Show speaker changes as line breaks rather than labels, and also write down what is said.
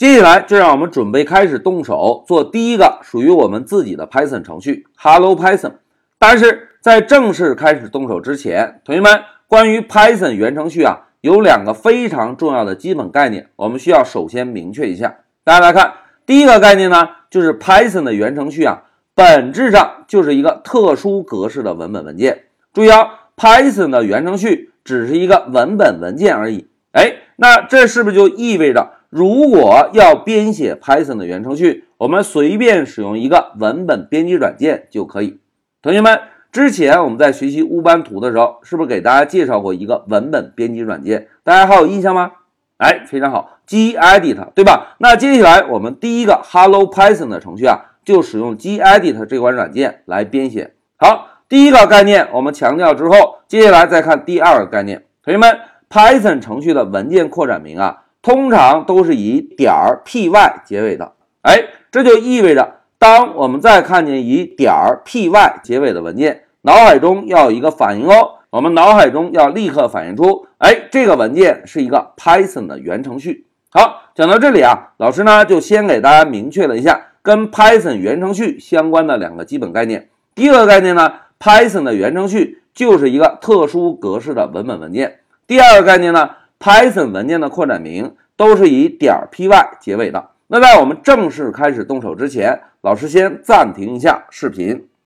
接下来就让我们准备开始动手做第一个属于我们自己的 Python 程序 Hello Python。但是在正式开始动手之前，同学们，关于 Python 源程序啊，有两个非常重要的基本概念，我们需要首先明确一下。大家来看，第一个概念呢，就是 Python 的源程序啊，本质上就是一个特殊格式的文本文件。注意啊，Python 的源程序只是一个文本文件而已。哎，那这是不是就意味着？如果要编写 Python 的源程序，我们随便使用一个文本编辑软件就可以。同学们，之前我们在学习乌班图的时候，是不是给大家介绍过一个文本编辑软件？大家还有印象吗？哎，非常好，gedit，对吧？那接下来我们第一个 Hello Python 的程序啊，就使用 gedit 这款软件来编写。好，第一个概念我们强调之后，接下来再看第二个概念。同学们，Python 程序的文件扩展名啊。通常都是以点儿 py 结尾的，哎，这就意味着，当我们再看见以点儿 py 结尾的文件，脑海中要有一个反应哦，我们脑海中要立刻反映出，哎，这个文件是一个 Python 的源程序。好，讲到这里啊，老师呢就先给大家明确了一下跟 Python 源程序相关的两个基本概念。第一个概念呢，Python 的源程序就是一个特殊格式的文本文件。第二个概念呢？Python 文件的扩展名都是以点 .py 结尾的。那在我们正式开始动手之前，老师先暂停一下视频。